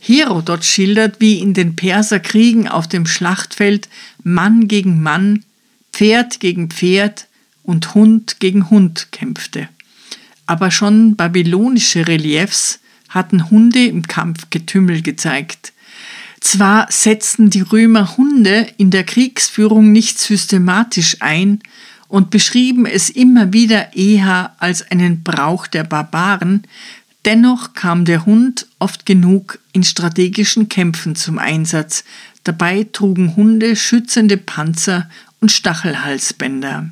Herodot schildert, wie in den Perserkriegen auf dem Schlachtfeld Mann gegen Mann, Pferd gegen Pferd und Hund gegen Hund kämpfte. Aber schon babylonische Reliefs hatten Hunde im Kampf Getümmel gezeigt. Zwar setzten die Römer Hunde in der Kriegsführung nicht systematisch ein, und beschrieben es immer wieder eher als einen Brauch der Barbaren, dennoch kam der Hund oft genug in strategischen Kämpfen zum Einsatz, dabei trugen Hunde schützende Panzer und Stachelhalsbänder.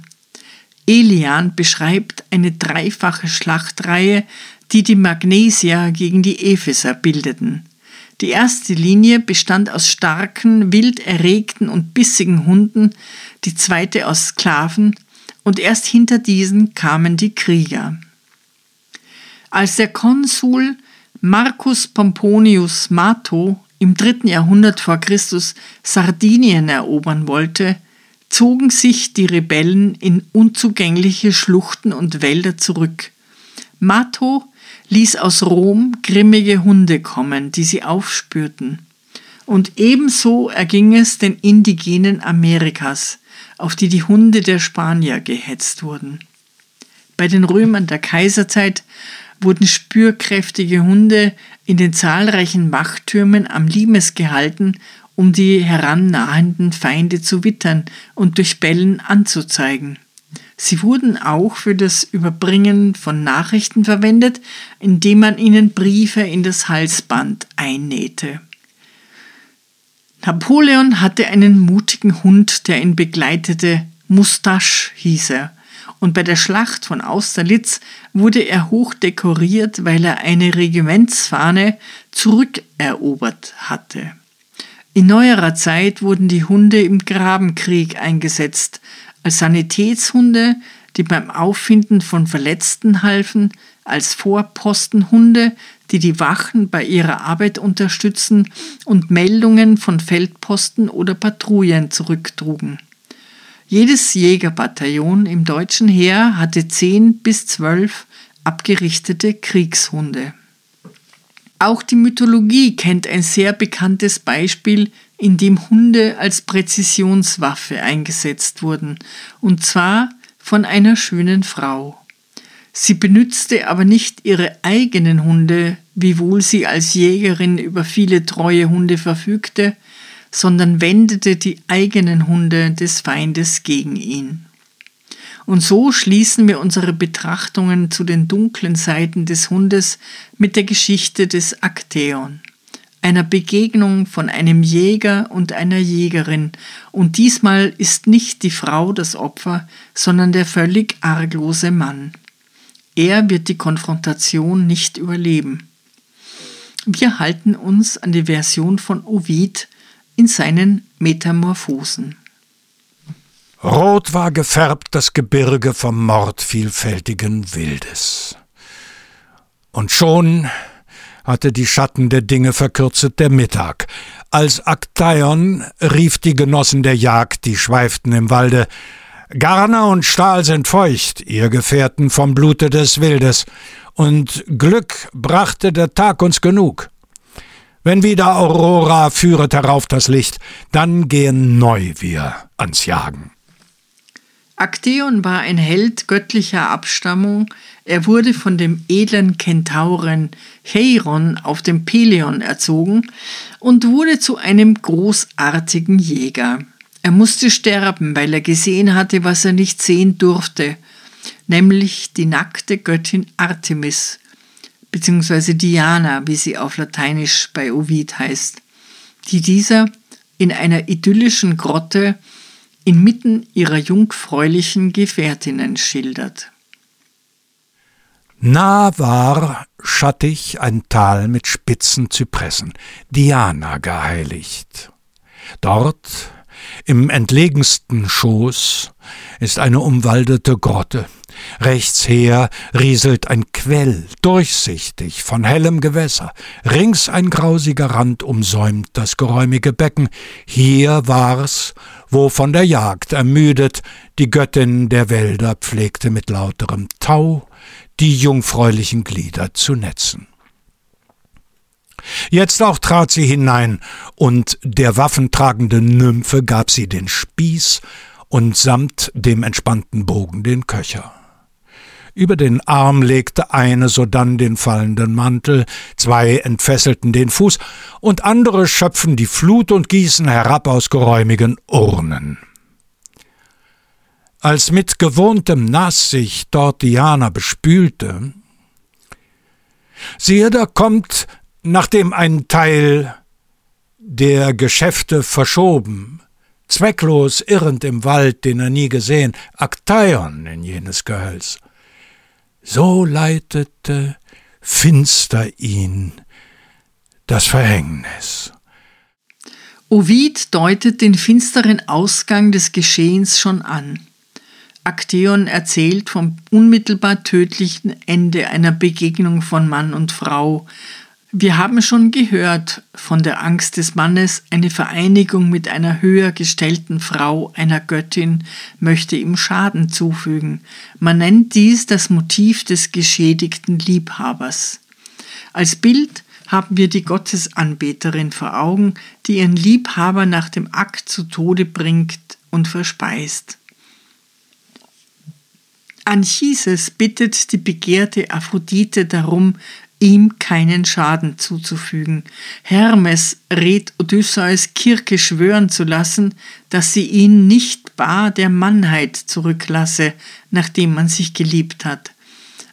Elian beschreibt eine dreifache Schlachtreihe, die die Magnesier gegen die Epheser bildeten. Die erste Linie bestand aus starken, wild erregten und bissigen Hunden, die zweite aus Sklaven, und erst hinter diesen kamen die Krieger. Als der Konsul Marcus Pomponius Mato im dritten Jahrhundert vor Christus Sardinien erobern wollte, zogen sich die Rebellen in unzugängliche Schluchten und Wälder zurück. Mato ließ aus Rom grimmige Hunde kommen, die sie aufspürten. Und ebenso erging es den Indigenen Amerikas, auf die die Hunde der Spanier gehetzt wurden. Bei den Römern der Kaiserzeit wurden spürkräftige Hunde in den zahlreichen Wachtürmen am Limes gehalten, um die herannahenden Feinde zu wittern und durch Bellen anzuzeigen. Sie wurden auch für das Überbringen von Nachrichten verwendet, indem man ihnen Briefe in das Halsband einnähte. Napoleon hatte einen mutigen Hund, der ihn begleitete. Mustache hieß er. Und bei der Schlacht von Austerlitz wurde er hoch dekoriert, weil er eine Regimentsfahne zurückerobert hatte. In neuerer Zeit wurden die Hunde im Grabenkrieg eingesetzt, als Sanitätshunde, die beim Auffinden von Verletzten halfen, als Vorpostenhunde, die die Wachen bei ihrer Arbeit unterstützen und Meldungen von Feldposten oder Patrouillen zurücktrugen. Jedes Jägerbataillon im deutschen Heer hatte zehn bis zwölf abgerichtete Kriegshunde. Auch die Mythologie kennt ein sehr bekanntes Beispiel, in dem Hunde als Präzisionswaffe eingesetzt wurden, und zwar von einer schönen Frau. Sie benützte aber nicht ihre eigenen Hunde, wiewohl sie als Jägerin über viele treue Hunde verfügte, sondern wendete die eigenen Hunde des Feindes gegen ihn. Und so schließen wir unsere Betrachtungen zu den dunklen Seiten des Hundes mit der Geschichte des Akteon, einer Begegnung von einem Jäger und einer Jägerin, und diesmal ist nicht die Frau das Opfer, sondern der völlig arglose Mann. Er wird die Konfrontation nicht überleben. Wir halten uns an die Version von Ovid in seinen Metamorphosen.
Rot war gefärbt das Gebirge vom Mord vielfältigen Wildes. Und schon hatte die Schatten der Dinge verkürzet der Mittag. Als Aktaion rief die Genossen der Jagd, die schweiften im Walde, Garner und Stahl sind feucht, ihr Gefährten vom Blute des Wildes, und Glück brachte der Tag uns genug. Wenn wieder Aurora führet herauf das Licht, dann gehen neu wir ans Jagen.
Akteon war ein Held göttlicher Abstammung, er wurde von dem edlen Kentauren Cheiron auf dem Peleon erzogen und wurde zu einem großartigen Jäger. Er musste sterben, weil er gesehen hatte, was er nicht sehen durfte, nämlich die nackte Göttin Artemis, beziehungsweise Diana, wie sie auf Lateinisch bei Ovid heißt, die dieser in einer idyllischen Grotte inmitten ihrer jungfräulichen Gefährtinnen schildert.
Nah war schattig ein Tal mit spitzen Zypressen, Diana geheiligt. Dort, im entlegensten Schoß, ist eine umwaldete Grotte. Rechts her rieselt ein Quell, durchsichtig, von hellem Gewässer. Rings ein grausiger Rand umsäumt das geräumige Becken. Hier war's, wo von der Jagd ermüdet die Göttin der Wälder pflegte mit lauterem Tau die jungfräulichen Glieder zu netzen. Jetzt auch trat sie hinein, und der waffentragenden Nymphe gab sie den Spieß und samt dem entspannten Bogen den Köcher. Über den Arm legte eine sodann den fallenden Mantel, zwei entfesselten den Fuß, und andere schöpfen die Flut und gießen herab aus geräumigen Urnen. Als mit gewohntem Nass sich dort Diana bespülte, siehe, da kommt, nachdem ein Teil der Geschäfte verschoben, zwecklos irrend im Wald, den er nie gesehen, Aktaion in jenes Gehölz. So leitete finster ihn das Verhängnis.
Ovid deutet den finsteren Ausgang des Geschehens schon an. Akteon erzählt vom unmittelbar tödlichen Ende einer Begegnung von Mann und Frau. Wir haben schon gehört von der Angst des Mannes, eine Vereinigung mit einer höher gestellten Frau, einer Göttin, möchte ihm Schaden zufügen. Man nennt dies das Motiv des geschädigten Liebhabers. Als Bild haben wir die Gottesanbeterin vor Augen, die ihren Liebhaber nach dem Akt zu Tode bringt und verspeist. Anchises bittet die begehrte Aphrodite darum, ihm keinen Schaden zuzufügen. Hermes rät Odysseus Kirke schwören zu lassen, dass sie ihn nicht bar der Mannheit zurücklasse, nachdem man sich geliebt hat.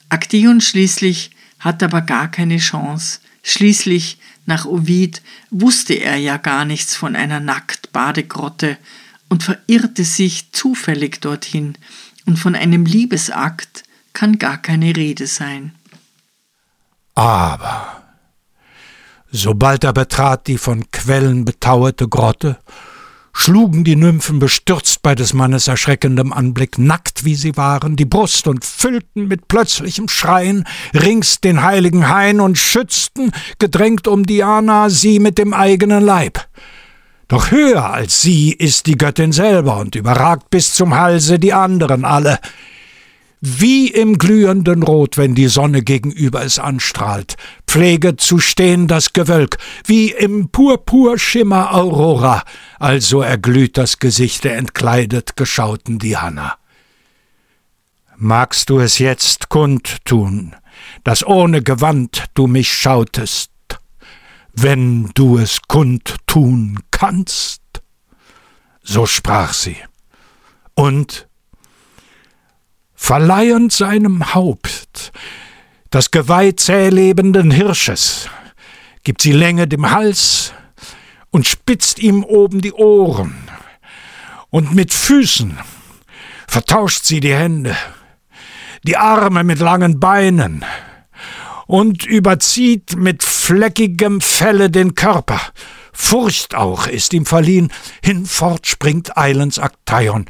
Aktion schließlich hat aber gar keine Chance. Schließlich, nach Ovid, wusste er ja gar nichts von einer Nacktbadegrotte und verirrte sich zufällig dorthin, und von einem Liebesakt kann gar keine Rede sein.
Aber sobald er betrat die von Quellen betauerte Grotte, schlugen die Nymphen bestürzt bei des Mannes erschreckendem Anblick, nackt wie sie waren, die Brust und füllten mit plötzlichem Schreien rings den heiligen Hain und schützten, gedrängt um Diana, sie mit dem eigenen Leib. Doch höher als sie ist die Göttin selber und überragt bis zum Halse die anderen alle. Wie im glühenden Rot, wenn die Sonne gegenüber es anstrahlt, pflege zu stehen das Gewölk, wie im Purpurschimmer Aurora, also erglüht das Gesicht der entkleidet geschauten Diana. Magst du es jetzt kundtun, dass ohne Gewand du mich schautest, wenn du es kundtun kannst. So sprach sie. Und verleihend seinem Haupt das Geweih zählebenden Hirsches, gibt sie Länge dem Hals und spitzt ihm oben die Ohren, und mit Füßen vertauscht sie die Hände, die Arme mit langen Beinen, und überzieht mit fleckigem Felle den Körper. Furcht auch ist ihm verliehen, hinfort springt eilends Aktaion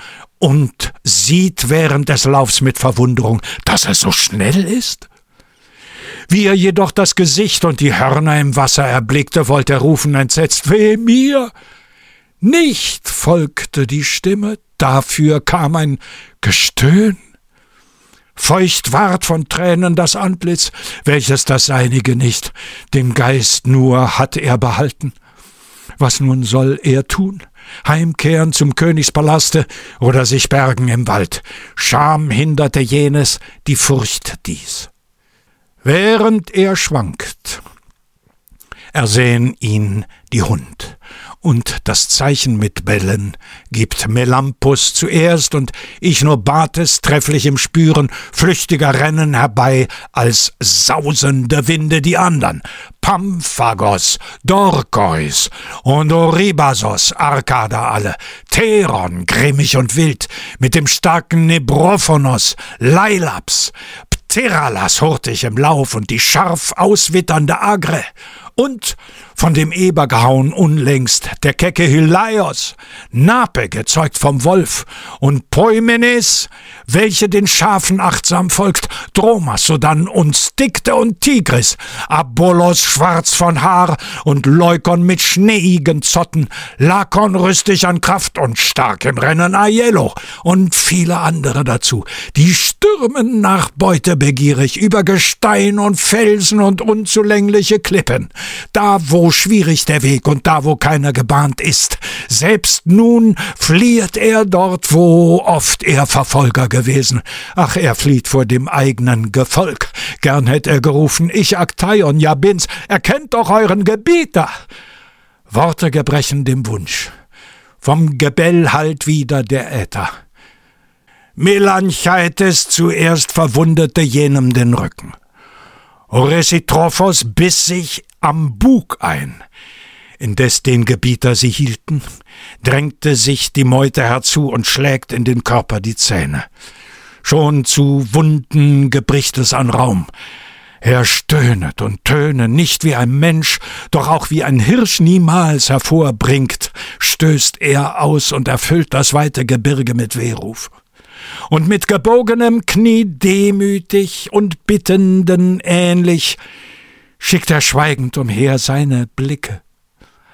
und sieht während des Laufs mit Verwunderung, dass er so schnell ist. Wie er jedoch das Gesicht und die Hörner im Wasser erblickte, wollte er rufen entsetzt, weh mir! Nicht folgte die Stimme, dafür kam ein Gestöhn. Feucht ward von Tränen das Antlitz, welches das seinige nicht, den Geist nur hat er behalten. Was nun soll er tun? Heimkehren zum Königspalaste oder sich bergen im Wald? Scham hinderte jenes, die Furcht dies. Während er schwankt, ersehen ihn die Hund. Und das Zeichen mit Bällen gibt Melampus zuerst, und ich nur Bates trefflich im Spüren flüchtiger Rennen herbei, als sausende Winde die andern. Pamphagos, Dorkois und Oribasos, Arkada alle, Theron, grimmig und wild, mit dem starken Nebrophonos, Leilaps, Pteralas hurtig im Lauf und die scharf auswitternde Agre, und von dem Eber gehauen unlängst. Der kecke Hylaios, Nape gezeugt vom Wolf und Poimenes, welche den Schafen achtsam folgt, Dromas sodann und Stikte und Tigris, Abollos schwarz von Haar und Leukon mit schneeigen Zotten, Lakon rüstig an Kraft und stark im Rennen Aiello und viele andere dazu, die stürmen nach Beute begierig über Gestein und Felsen und unzulängliche Klippen, da wo schwierig der Weg und da wo keiner gebahnt ist. Selbst nun flieht er dort, wo oft er Verfolger gewesen. Ach, er flieht vor dem eigenen Gefolg. Gern hätt er gerufen, ich Aktaion, ja bin's, erkennt doch euren Gebieter. Worte gebrechen dem Wunsch. Vom Gebell hallt wieder der Äther. Melancheites zuerst verwundete jenem den Rücken. Oresitrophos biss sich am Bug ein. Indes den Gebieter sie hielten, drängte sich die Meute herzu und schlägt in den Körper die Zähne. Schon zu Wunden gebricht es an Raum. Er stöhnet und töne, nicht wie ein Mensch, doch auch wie ein Hirsch niemals hervorbringt, stößt er aus und erfüllt das weite Gebirge mit Wehruf und mit gebogenem Knie demütig und bittenden ähnlich schickt er schweigend umher seine Blicke.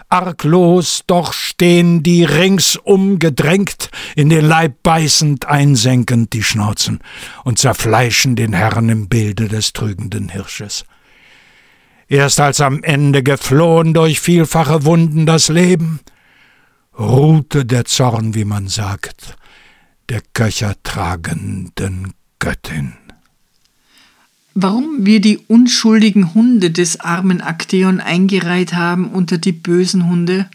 Arglos doch stehen die ringsum gedrängt, in den Leib beißend einsenkend die Schnauzen und zerfleischen den Herrn im Bilde des trügenden Hirsches. Erst als am Ende geflohen durch vielfache Wunden das Leben, ruhte der Zorn, wie man sagt, der köchertragenden Göttin.
Warum wir die unschuldigen Hunde des armen Akteon eingereiht haben unter die bösen Hunde?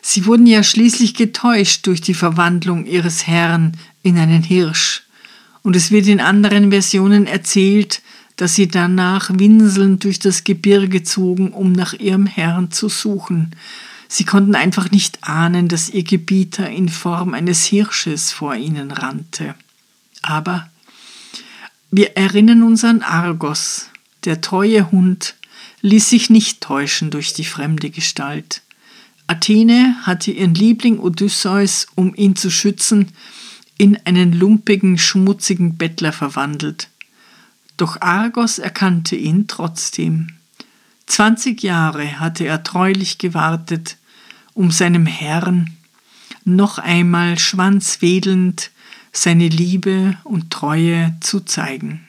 Sie wurden ja schließlich getäuscht durch die Verwandlung ihres Herrn in einen Hirsch. Und es wird in anderen Versionen erzählt, dass sie danach winselnd durch das Gebirge zogen, um nach ihrem Herrn zu suchen. Sie konnten einfach nicht ahnen, dass ihr Gebieter in Form eines Hirsches vor ihnen rannte. Aber wir erinnern uns an Argos. Der treue Hund ließ sich nicht täuschen durch die fremde Gestalt. Athene hatte ihren Liebling Odysseus, um ihn zu schützen, in einen lumpigen, schmutzigen Bettler verwandelt. Doch Argos erkannte ihn trotzdem. Zwanzig Jahre hatte er treulich gewartet, um seinem Herrn noch einmal schwanzwedelnd seine Liebe und Treue zu zeigen.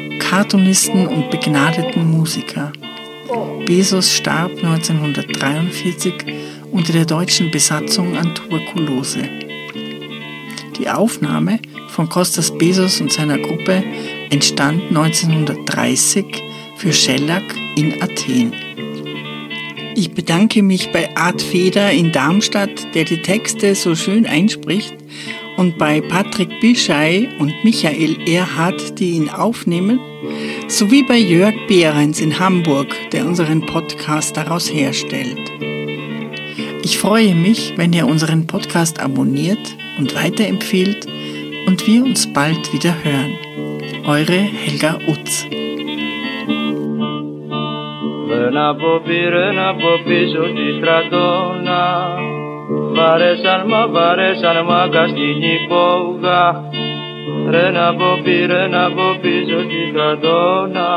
Cartoonisten und begnadeten Musiker. Bezos starb 1943 unter der deutschen Besatzung an Tuberkulose. Die Aufnahme von Kostas Bezos und seiner Gruppe entstand 1930 für Schellack in Athen. Ich bedanke mich bei Art Feder in Darmstadt, der die Texte so schön einspricht, und bei Patrick Bischei und Michael Erhardt, die ihn aufnehmen, sowie bei Jörg Behrens in Hamburg, der unseren Podcast daraus herstellt. Ich freue mich, wenn ihr unseren Podcast abonniert und weiterempfehlt und wir uns bald wieder hören. Eure Helga Utz.
Ένα από πήρε από πίσω τη στρατόνα Βαρέσαν μα βαρέσαν μα καστινή υπόγα Ρε να ποπεί, ρε να ποπεί, στην κατώνα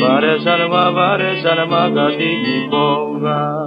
Βαρέσαν μα, βαρέσαν μα, κατοίκη πόγα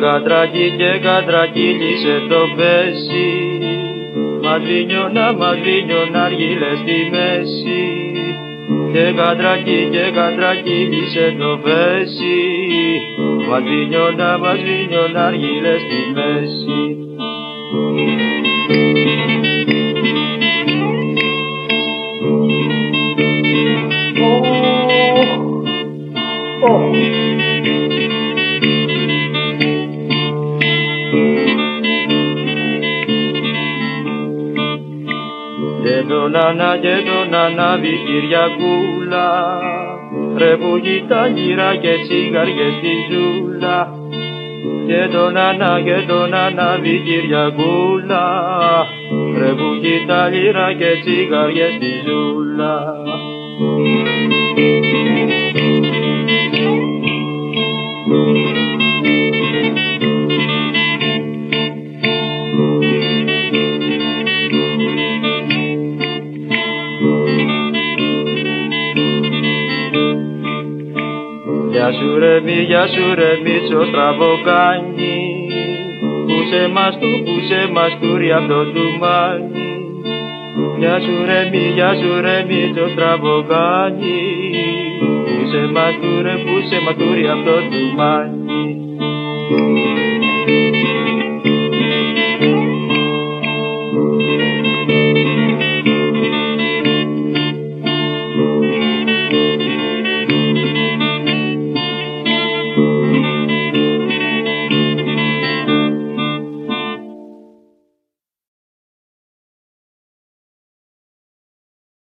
κατρακί και κατρακύλισε το πέσι. Μαδρίνιωνα, μαδρίνιωνα αργύλε στη μέση. Και κατρακί και κατρακύλισε το πέσι. Μαδρίνιωνα, μαδρίνιωνα αργύλε στη μέση. Τον Ανά και τον Ανάβη Κυριακούλα. Ρε που τα γύρα και τσιγαριές στη ζούλα. Και τον Ανά και τον Ανάβη Κυριακούλα. Ρε που τα γύρα και τσιγαριές στη ζούλα σου ρε μη, γεια σου ρε Μίτσο στραβοκάνι Πούσε μας του, πούσε μας του ρε αυτό του μάνι Γεια σου ρε μη, γεια σου ρε Μίτσο στραβοκάνι Πούσε μας του ρε, πούσε μας του ρε αυτό του μάνι